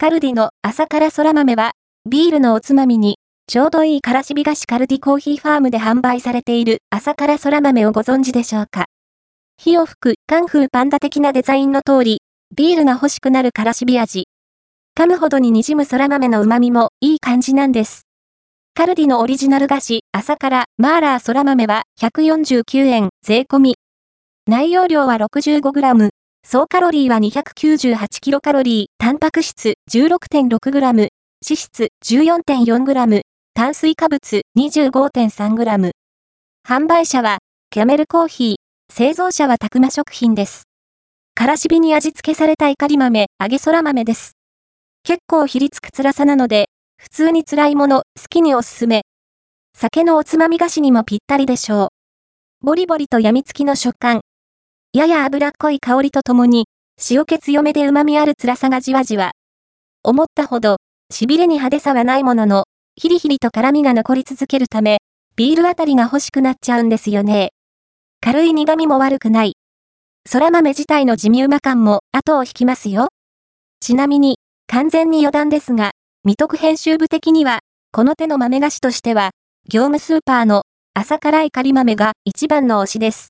カルディの朝から空豆は、ビールのおつまみに、ちょうどいいからしび菓子カルディコーヒーファームで販売されている朝から空豆をご存知でしょうか？火を吹くカンフーパンダ的なデザインの通り、ビールが欲しくなるからしび味。噛むほどに滲む空豆の旨味もいい感じなんです。カルディのオリジナル菓子、朝からマーラー空豆は149円税込み。内容量は 65g、総カロリーは 298kcal、タンパク質 16.6g、脂質 14.4g、炭水化物 25.3g。販売者は、キャメルコーヒー、製造者はたくま食品です。からしびに味付けされた怒り豆、揚げ空豆です。結構ひりつく辛さなので、普通に辛いもの、好きにおすすめ。酒のおつまみ菓子にもぴったりでしょう。ボリボリと病みつきの食感、やや脂っこい香りとともに、塩気強めで旨味ある辛さがじわじわ。思ったほど、痺れに派手さはないものの、ヒリヒリと辛みが残り続けるため、ビールあたりが欲しくなっちゃうんですよね。軽い苦味も悪くない。空豆自体の地味うま感も後を引きますよ。ちなみに、完全に余談ですが、未徳編集部的には、この手の豆菓子としては、業務スーパーの朝辛い仮豆が一番の推しです。